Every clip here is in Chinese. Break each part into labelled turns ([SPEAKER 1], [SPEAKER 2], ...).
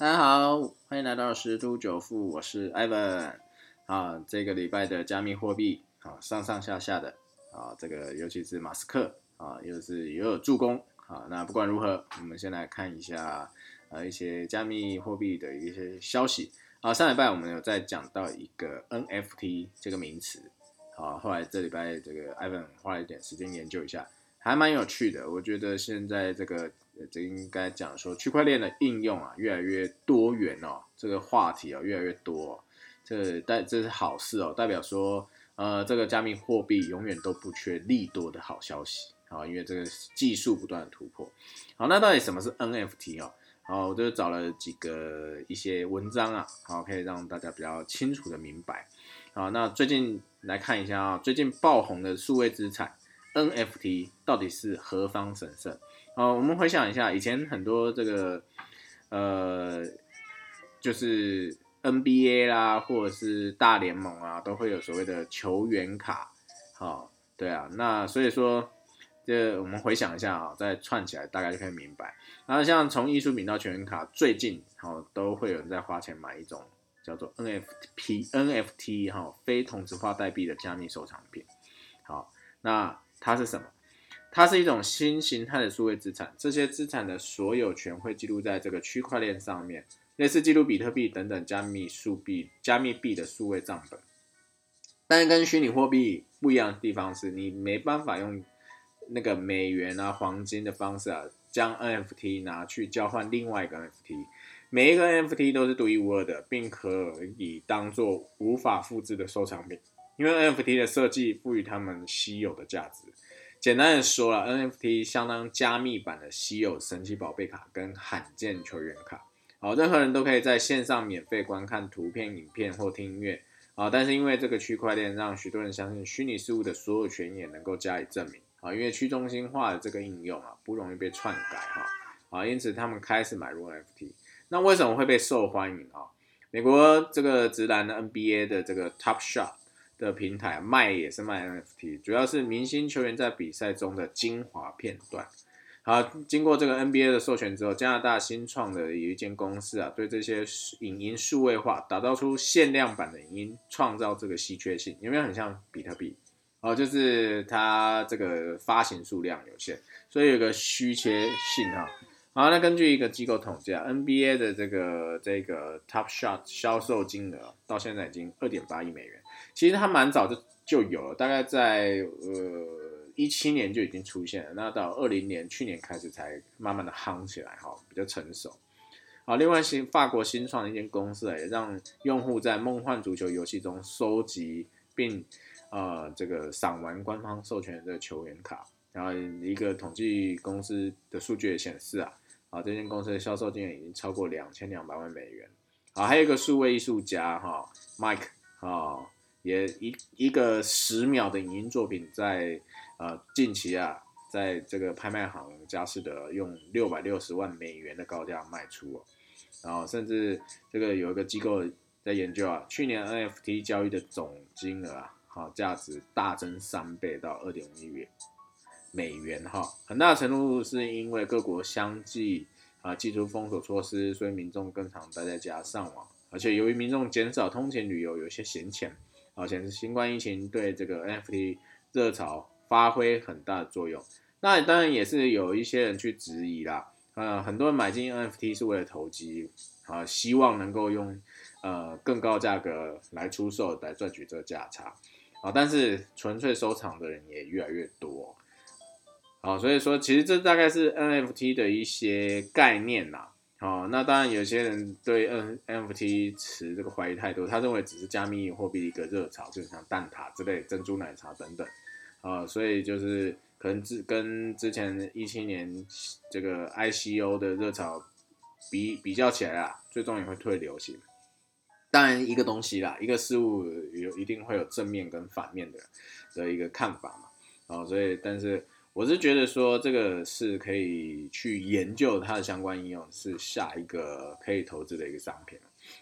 [SPEAKER 1] 大家好，欢迎来到十突九富，我是 Ivan 啊。这个礼拜的加密货币啊，上上下下的啊，这个尤其是马斯克啊，又是也有助攻啊。那不管如何，我们先来看一下呃一些加密货币的一些消息啊。上礼拜我们有在讲到一个 NFT 这个名词啊，后来这礼拜这个 Ivan 花了一点时间研究一下，还蛮有趣的。我觉得现在这个。这应该讲说，区块链的应用啊，越来越多元哦，这个话题啊越来越多，这代这是好事哦，代表说，呃，这个加密货币永远都不缺利多的好消息啊，因为这个技术不断的突破。好，那到底什么是 NFT 哦？好，我就找了几个一些文章啊，好，可以让大家比较清楚的明白。好，那最近来看一下啊，最近爆红的数位资产 NFT 到底是何方神圣？哦，我们回想一下，以前很多这个，呃，就是 NBA 啦，或者是大联盟啊，都会有所谓的球员卡。好，对啊，那所以说，这我们回想一下啊，再串起来，大概就可以明白。然后像从艺术品到球员卡，最近好都会有人在花钱买一种叫做 NFT NFT 哈非同质化代币的加密收藏品。好，那它是什么？它是一种新形态的数位资产，这些资产的所有权会记录在这个区块链上面，类似记录比特币等等加密数币、加密币的数位账本。但是跟虚拟货币不一样的地方是，你没办法用那个美元啊、黄金的方式啊，将 NFT 拿去交换另外一个 NFT。每一个 NFT 都是独一无二的，并可以当做无法复制的收藏品，因为 NFT 的设计赋予它们稀有的价值。简单的说了，NFT 相当加密版的稀有神奇宝贝卡跟罕见球员卡。好，任何人都可以在线上免费观看图片、影片或听音乐。啊，但是因为这个区块链，让许多人相信虚拟事物的所有权也能够加以证明。啊，因为去中心化的这个应用啊，不容易被篡改哈。啊，因此他们开始买入 NFT。那为什么会被受欢迎啊？美国这个直男的 NBA 的这个 Top Shot。的平台卖也是卖 NFT，主要是明星球员在比赛中的精华片段。好，经过这个 NBA 的授权之后，加拿大新创的有一间公司啊，对这些影音数位化，打造出限量版的影音，创造这个稀缺性，有没有很像比特币？哦，就是它这个发行数量有限，所以有个稀缺性啊。好，那根据一个机构统计啊，NBA 的这个这个 Top Shot 销售金额到现在已经二点八亿美元。其实它蛮早就就有了，大概在呃一七年就已经出现了，那到二零年去年开始才慢慢的夯起来哈，比较成熟。好，另外新法国新创的一间公司也让用户在梦幻足球游戏中收集并呃这个赏玩官方授权的球员卡。然后一个统计公司的数据也显示啊，啊这间公司的销售金额已经超过两千两百万美元。好，还有一个数位艺术家哈，Mike 啊。也一一个十秒的影音作品，在呃近期啊，在这个拍卖行佳士得用六百六十万美元的高价卖出哦，然后甚至这个有一个机构在研究啊，去年 NFT 交易的总金额啊，好价值大增三倍到二点五亿元美元哈，很大程度是因为各国相继啊祭出封锁措施，所以民众更常待在家上网，而且由于民众减少通勤旅游，有些闲钱。而且是新冠疫情对这个 NFT 热潮发挥很大的作用。那当然也是有一些人去质疑啦，呃，很多人买进 NFT 是为了投机，啊，希望能够用呃更高价格来出售来赚取这个价差，啊，但是纯粹收藏的人也越来越多，好，所以说其实这大概是 NFT 的一些概念啦。哦，那当然，有些人对 N NFT 持这个怀疑态度，他认为只是加密货币一个热潮，就像蛋挞之类、珍珠奶茶等等，啊，所以就是可能之跟之前一七年这个 ICO 的热潮比比较起来啊，最终也会退流行。当然，一个东西啦，一个事物有一定会有正面跟反面的的一个看法嘛，啊，所以但是。我是觉得说这个是可以去研究它的相关应用，是下一个可以投资的一个商品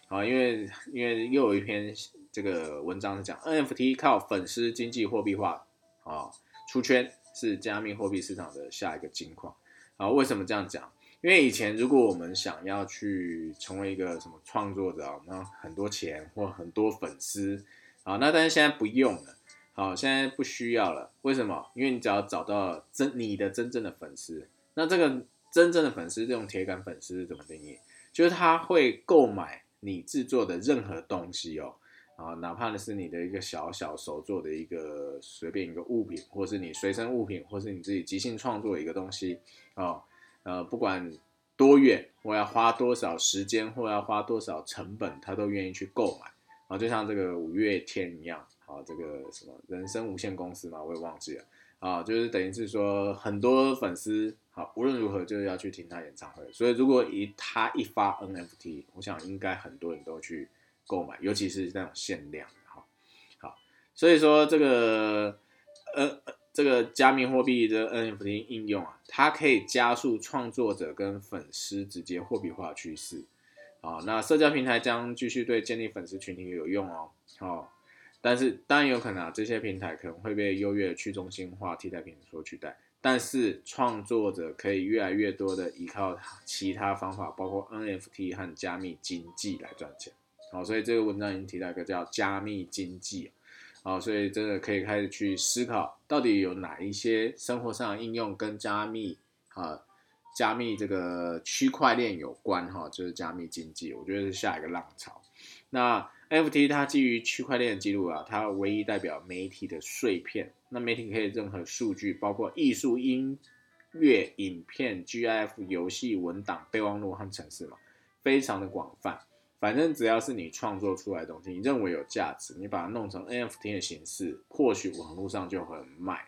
[SPEAKER 1] 好，因为因为又有一篇这个文章是讲 NFT 靠粉丝经济货币化啊出圈，是加密货币市场的下一个金矿啊。为什么这样讲？因为以前如果我们想要去成为一个什么创作者，那很多钱或很多粉丝啊，那但是现在不用了，好，现在不需要了。为什么？因为你只要找到真你的真正的粉丝，那这个真正的粉丝这种铁杆粉丝是怎么定义？就是他会购买你制作的任何东西哦，啊，哪怕是你的一个小小手做的一个随便一个物品，或是你随身物品，或是你自己即兴创作一个东西哦。呃，不管多远，我要花多少时间，或要花多少成本，他都愿意去购买。啊，就像这个五月天一样，啊，这个什么人生无限公司嘛，我也忘记了。啊，就是等于是说，很多粉丝，好，无论如何就是要去听他演唱会。所以如果一他一发 NFT，我想应该很多人都去购买，尤其是那种限量的哈。好，所以说这个，呃。这个加密货币的 NFT 应用啊，它可以加速创作者跟粉丝直接货币化趋势。啊，那社交平台将继续对建立粉丝群体有用哦。好，但是当然有可能啊，这些平台可能会被优越的去中心化替代品所取代。但是创作者可以越来越多的依靠其他方法，包括 NFT 和加密经济来赚钱。好，所以这个文章已经提到一个叫加密经济。好，所以真的可以开始去思考，到底有哪一些生活上的应用跟加密啊、加密这个区块链有关哈，就是加密经济，我觉得是下一个浪潮。那 NFT 它基于区块链记录啊，它唯一代表媒体的碎片，那媒体可以任何数据，包括艺术、音乐、影片、GIF、游戏、文档、备忘录和程式嘛，非常的广泛。反正只要是你创作出来的东西，你认为有价值，你把它弄成 NFT 的形式，或许网络上就很卖。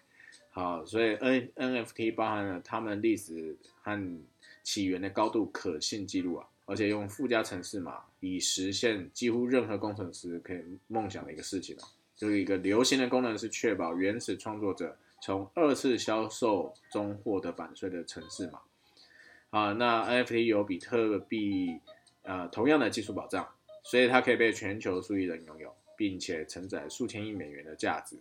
[SPEAKER 1] 好，所以 N NFT 包含了他们历史和起源的高度可信记录啊，而且用附加程式码，以实现几乎任何工程师可以梦想的一个事情啊。就是一个流行的功能是确保原始创作者从二次销售中获得版税的程式码。啊，那 NFT 有比特币。呃，同样的技术保障，所以它可以被全球数亿人拥有，并且承载数千亿美元的价值。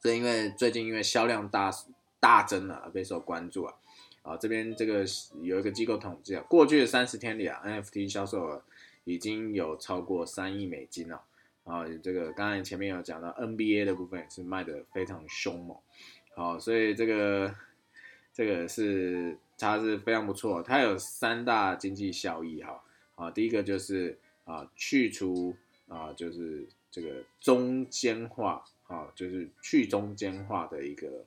[SPEAKER 1] 这因为最近因为销量大大增了而备受关注啊。啊，这边这个有一个机构统计啊，过去的三十天里啊，NFT 销售额已经有超过三亿美金了。啊，这个刚才前面有讲到 NBA 的部分也是卖的非常凶猛。好，所以这个这个是它是非常不错，它有三大经济效益哈。啊，第一个就是啊，去除啊，就是这个中间化啊，就是去中间化的一个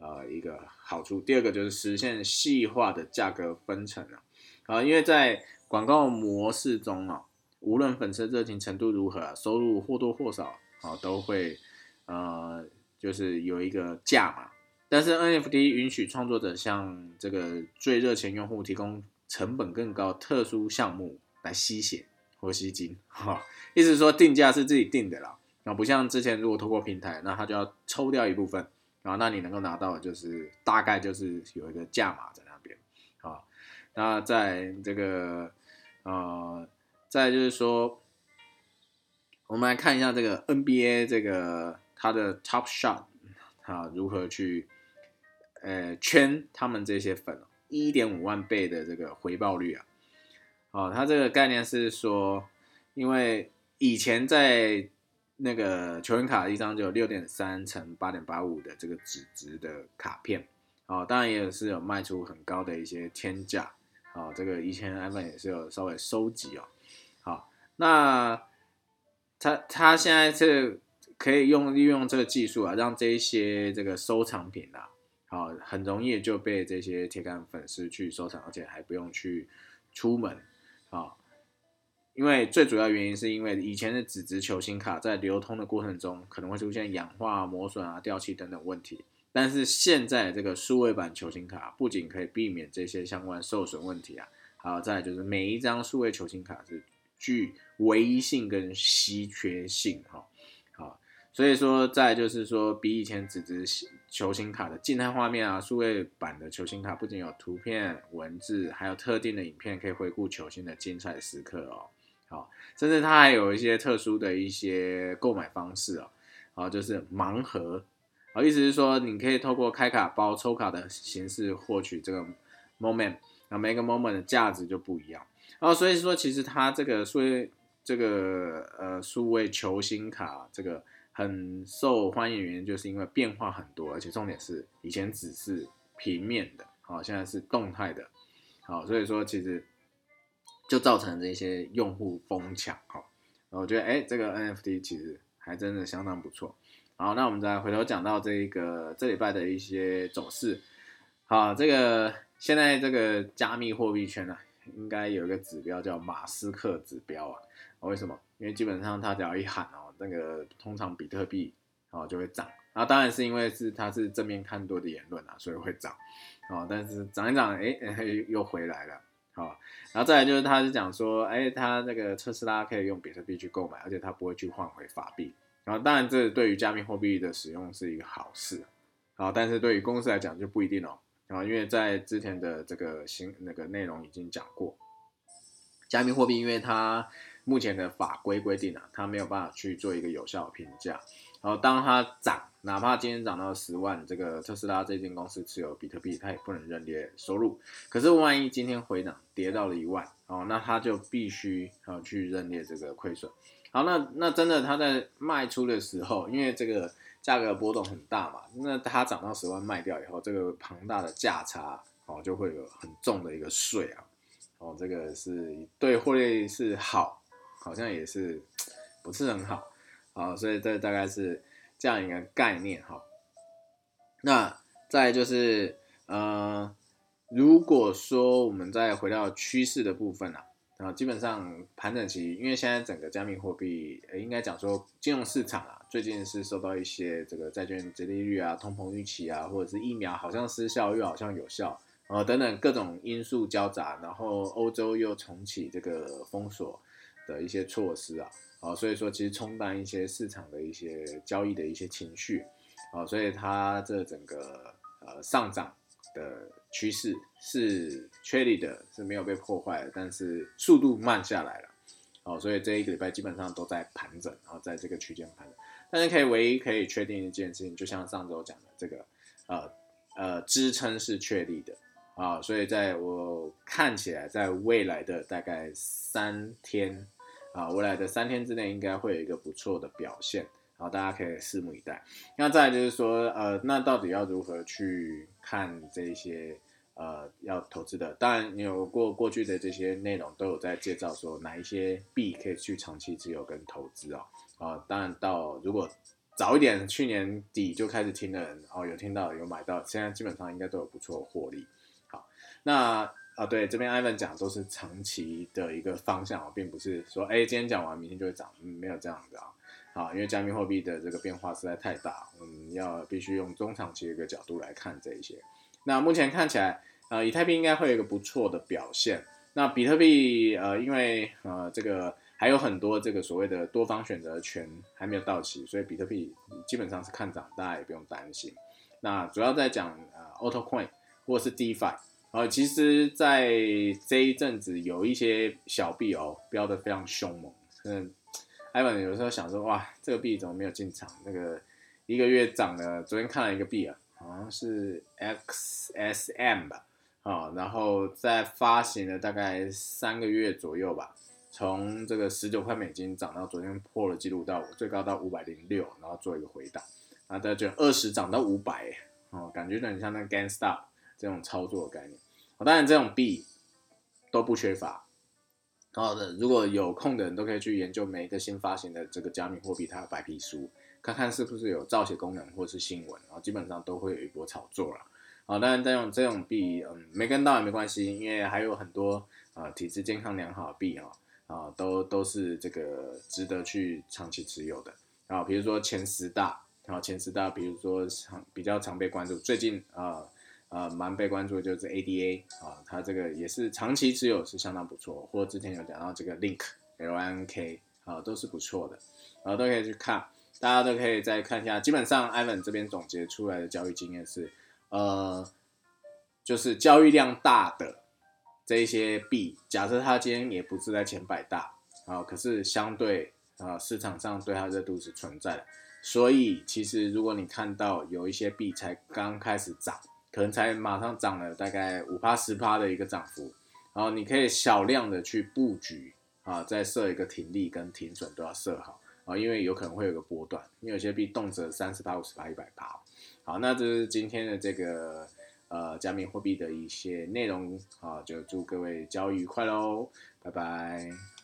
[SPEAKER 1] 呃一个好处。第二个就是实现细化的价格分成啊，啊，因为在广告模式中啊，无论粉丝热情程度如何，收入或多或少啊都会呃就是有一个价嘛。但是 NFT 允许创作者向这个最热情用户提供成本更高特殊项目。来吸血或吸金，哈，意思说定价是自己定的啦，那不像之前如果透过平台，那他就要抽掉一部分，然后那你能够拿到的就是大概就是有一个价码在那边，啊，那在这个呃，再就是说，我们来看一下这个 NBA 这个它的 Top Shot 啊如何去呃圈他们这些粉，一点五万倍的这个回报率啊。哦，它这个概念是说，因为以前在那个球员卡一张就有六点三乘八点八五的这个纸质的卡片，哦，当然也是有卖出很高的一些天价，哦，这个以前 iPhone 也是有稍微收集哦，好，那他他现在是可以用利用这个技术啊，让这些这个收藏品啊，好，很容易就被这些铁杆粉丝去收藏，而且还不用去出门。啊，因为最主要原因是因为以前的纸质球星卡在流通的过程中可能会出现氧化、磨损啊、掉漆等等问题，但是现在这个数位版球星卡不仅可以避免这些相关受损问题啊，还有再就是每一张数位球星卡是具唯一性跟稀缺性哈，好，所以说再就是说比以前纸质球星卡的静态画面啊，数位版的球星卡不仅有图片、文字，还有特定的影片可以回顾球星的精彩时刻哦。甚至它还有一些特殊的一些购买方式哦。好，就是盲盒。好，意思是说你可以透过开卡包抽卡的形式获取这个 moment，那每个 moment 的价值就不一样。然后所以说，其实它这个数位这个呃数位球星卡这个很受欢迎，原因就是因为变化很多，而且重点是以前只是平面的，好，现在是动态的，好，所以说其实就造成这些用户疯抢，好，我觉得哎，这个 NFT 其实还真的相当不错。好，那我们再回头讲到这一个这礼拜的一些走势。好，这个现在这个加密货币圈呢，应该有一个指标叫马斯克指标啊。为什么？因为基本上他只要一喊哦，那个通常比特币哦就会涨。然后当然是因为是他是正面看多的言论啊，所以会涨。哦，但是涨一涨，哎，又回来了。啊，然后再来就是他是讲说，哎，他那个特斯拉可以用比特币去购买，而且他不会去换回法币。然后当然这对于加密货币的使用是一个好事。好，但是对于公司来讲就不一定哦。啊，因为在之前的这个新那个内容已经讲过，加密货币因为它目前的法规规定啊，它没有办法去做一个有效的评价。然后当它涨，哪怕今天涨到十万，这个特斯拉这间公司持有比特币，它也不能认列收入。可是万一今天回涨跌到了一万，哦，那它就必须啊去认列这个亏损。好，那那真的它在卖出的时候，因为这个。价格波动很大嘛，那它涨到十万卖掉以后，这个庞大的价差哦，就会有很重的一个税啊，哦，这个是对获利是好，好像也是不是很好，好，所以这大概是这样一个概念哈。那再就是呃，如果说我们再回到趋势的部分啊。啊，基本上盘整期，因为现在整个加密货币，应该讲说金融市场啊，最近是受到一些这个债券折利率啊、通膨预期啊，或者是疫苗好像失效又好像有效，呃，等等各种因素交杂，然后欧洲又重启这个封锁的一些措施啊，啊，所以说其实冲淡一些市场的一些交易的一些情绪，啊，所以它这整个呃上涨的。趋势是确立的，是没有被破坏的，但是速度慢下来了，哦，所以这一个礼拜基本上都在盘整，然后在这个区间盘整。但是可以唯一可以确定一件事情，就像上周讲的，这个呃呃支撑是确立的啊，所以在我看起来，在未来的大概三天啊，未来的三天之内应该会有一个不错的表现。好，大家可以拭目以待。那再就是说，呃，那到底要如何去看这些呃要投资的？当然，有过过去的这些内容都有在介绍说哪一些币可以去长期持有跟投资哦。啊，当然到如果早一点，去年底就开始听的人哦，有听到有买到，现在基本上应该都有不错的获利。好，那啊对，这边 Ivan 讲都是长期的一个方向哦，并不是说哎今天讲完明天就会涨，没有这样子啊。啊，因为加密货币的这个变化实在太大，嗯，要必须用中长期的一个角度来看这一些。那目前看起来，呃，以太币应该会有一个不错的表现。那比特币，呃，因为呃这个还有很多这个所谓的多方选择权还没有到期，所以比特币基本上是看涨，大家也不用担心。那主要在讲呃 Auto Coin 或是 DeFi，呃，其实在这一阵子有一些小币哦飙得非常凶猛，嗯。艾文有时候想说，哇，这个币怎么没有进场？那个一个月涨了，昨天看了一个币啊，好像是 XSM 吧，啊，然后在发行了大概三个月左右吧，从这个十九块美金涨到昨天破了记录到最高到五百零六，然后做一个回档，然后再就二十涨到五百，哦，感觉有点像那个 GameStop 这种操作的概念。当然这种币都不缺乏。好的，如果有空的人都可以去研究每一个新发行的这个加密货币它的白皮书，看看是不是有造血功能或是新闻，然后基本上都会有一波炒作了。好，当然这种这种币，嗯，没跟到也没关系，因为还有很多啊体质健康良好的币啊，啊都都是这个值得去长期持有的。啊，比如说前十大，啊前十大，比如说常比较常被关注，最近啊。呃蛮被关注的就是 ADA 啊，它这个也是长期持有是相当不错，或之前有讲到这个 Link L N K 啊，都是不错的，然后都可以去看，大家都可以再看一下。基本上，Ivan 这边总结出来的交易经验是，呃，就是交易量大的这一些币，假设它今天也不是在前百大啊，可是相对啊市场上对它热度是存在的，所以其实如果你看到有一些币才刚开始涨。可能才马上涨了大概五趴十趴的一个涨幅，然后你可以小量的去布局啊，再设一个停利跟停损都要设好啊，因为有可能会有个波段，因为有些币动辄三十趴、五十趴、一百趴。好，那这是今天的这个呃加密货币的一些内容啊，就祝各位交易愉快喽，拜拜。